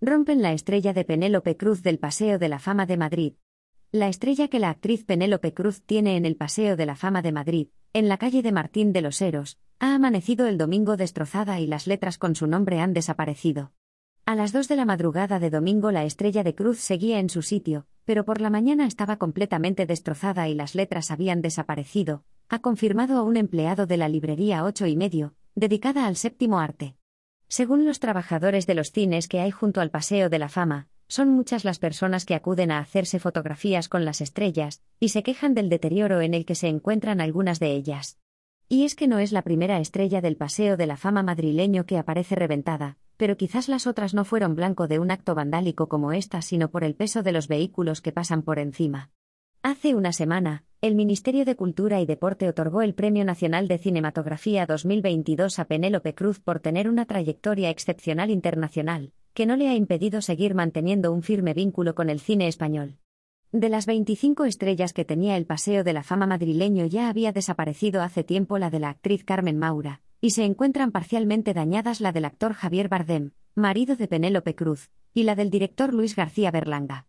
Rompen la estrella de Penélope Cruz del Paseo de la Fama de Madrid. La estrella que la actriz Penélope Cruz tiene en el Paseo de la Fama de Madrid, en la calle de Martín de los Heros, ha amanecido el domingo destrozada y las letras con su nombre han desaparecido. A las 2 de la madrugada de domingo la estrella de cruz seguía en su sitio, pero por la mañana estaba completamente destrozada y las letras habían desaparecido, ha confirmado a un empleado de la librería 8 y medio, dedicada al séptimo arte. Según los trabajadores de los cines que hay junto al Paseo de la Fama, son muchas las personas que acuden a hacerse fotografías con las estrellas, y se quejan del deterioro en el que se encuentran algunas de ellas. Y es que no es la primera estrella del Paseo de la Fama madrileño que aparece reventada, pero quizás las otras no fueron blanco de un acto vandálico como esta, sino por el peso de los vehículos que pasan por encima. Hace una semana, el Ministerio de Cultura y Deporte otorgó el Premio Nacional de Cinematografía 2022 a Penélope Cruz por tener una trayectoria excepcional internacional, que no le ha impedido seguir manteniendo un firme vínculo con el cine español. De las 25 estrellas que tenía el Paseo de la Fama madrileño ya había desaparecido hace tiempo la de la actriz Carmen Maura, y se encuentran parcialmente dañadas la del actor Javier Bardem, marido de Penélope Cruz, y la del director Luis García Berlanga.